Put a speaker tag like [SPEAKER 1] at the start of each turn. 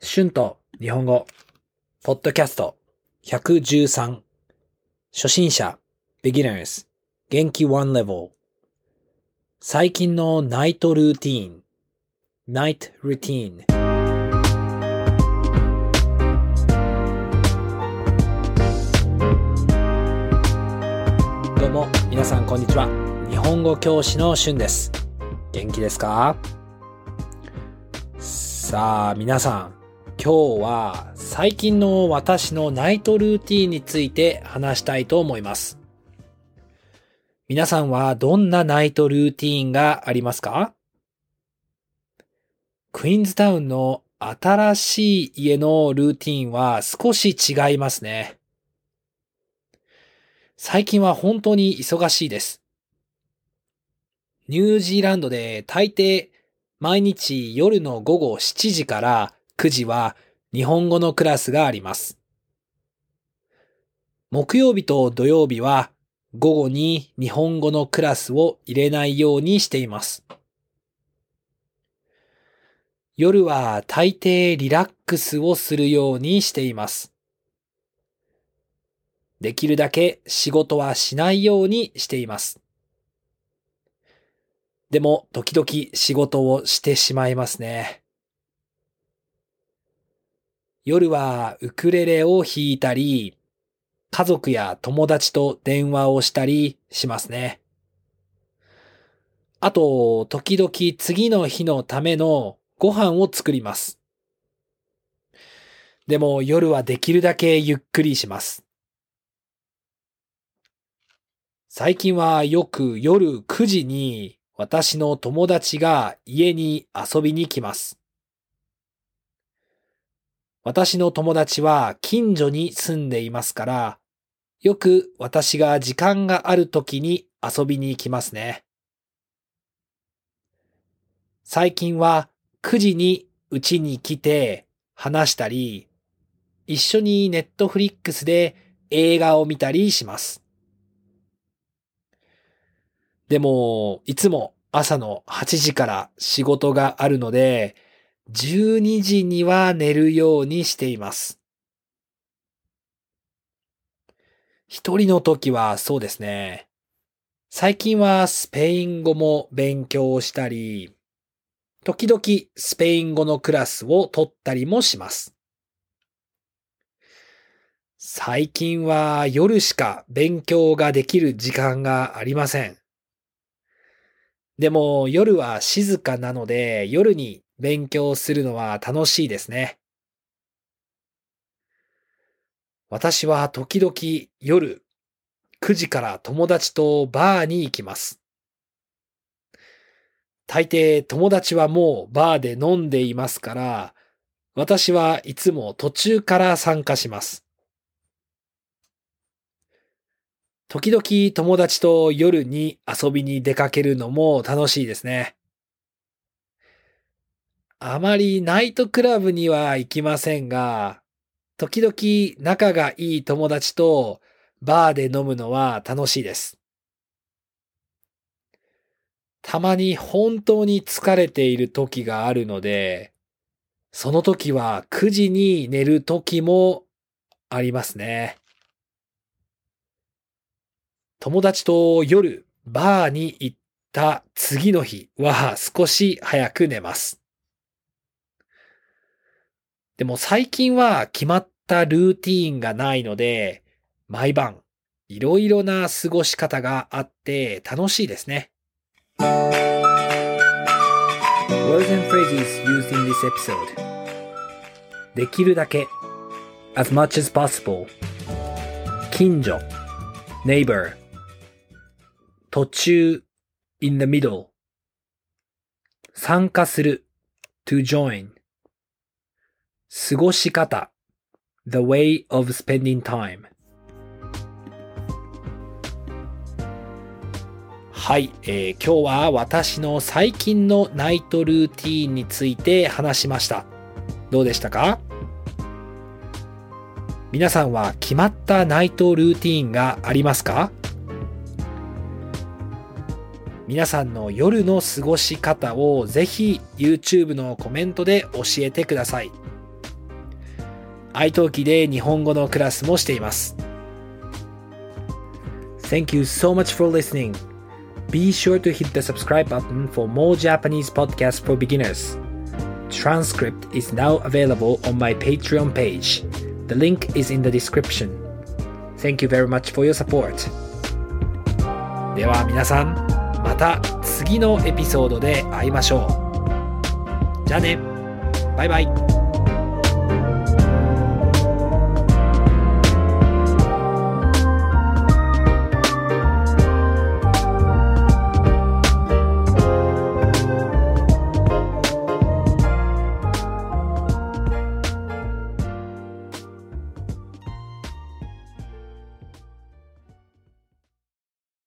[SPEAKER 1] 春と日本語、ポッドキャスト。113初心者。beginners 元気 one level 最近のナイトルーティーン。night routine どうも皆さんこんにちは。日本語教師の春です。元気ですか？さあ皆さん。今日は最近の私のナイトルーティーンについて話したいと思います。皆さんはどんなナイトルーティーンがありますか？クイーンズタウンの新しい家のルーティーンは少し違いますね。最近は本当に忙しいです。ニュージーランドで大抵毎日夜の午後7時から9時は日本語のクラスがあります。木曜日と土曜日は午後に日本語のクラスを入れないようにしています。夜は大抵リラックスをするようにしています。できるだけ仕事はしないようにしています。でも時々仕事をしてしまいますね。夜はウクレレを弾いたり、家族や友達と電話をしたりしますね。あと、時々次の日のためのご飯を作ります。でも夜はできるだけゆっくりします。最近はよく夜9時に私の友達が家に遊びに来ます。私の友達は近所に住んでいますから、よく私が時間がある時に遊びに来ますね。最近は9時に家に来て話したり、一緒にネットフリックスで映画を見たりします。でも、いつも朝の8時から仕事があるので、12時には寝るようにしています。一人の時はそうですね。最近はスペイン語も勉強したり、時々スペイン語のクラスを取ったりもします。最近は夜しか勉強ができる時間がありません。でも夜は静かなので夜に勉強するのは楽しいですね。私は時々夜9時から友達とバーに行きます。大抵友達はもうバーで飲んでいますから、私はいつも途中から参加します。時々友達と夜に遊びに出かけるのも楽しいですね。あまりナイトクラブには行きませんが、時々仲がいい友達とバーで飲むのは楽しいです。たまに本当に疲れている時があるので、その時は9時に寝る時もありますね。友達と夜バーに行った次の日は少し早く寝ます。でも最近は決まったルーティーンがないので、毎晩いろいろな過ごし方があって楽しいですね。Words and phrases used in this episode できるだけ as much as possible 近所 neighbor 途中 in the middle 参加する to join 過ごし方 the way of spending time はい、えー今日は私の最近のナイトルーティーンについて話しました。どうでしたか？皆さんは決まったナイトルーティーンがありますか？皆さんの夜の過ごし方をぜひ YouTube のコメントで教えてください。iTalki で日本語のクラスもしています。Thank you so much for listening. Be sure to hit the subscribe button for more Japanese podcasts for beginners. Transcript is now available on my Patreon page. The link is in the description. Thank you very much for your support. では皆さん、また次のエピソードで会いましょう。じゃあね。バイバイ。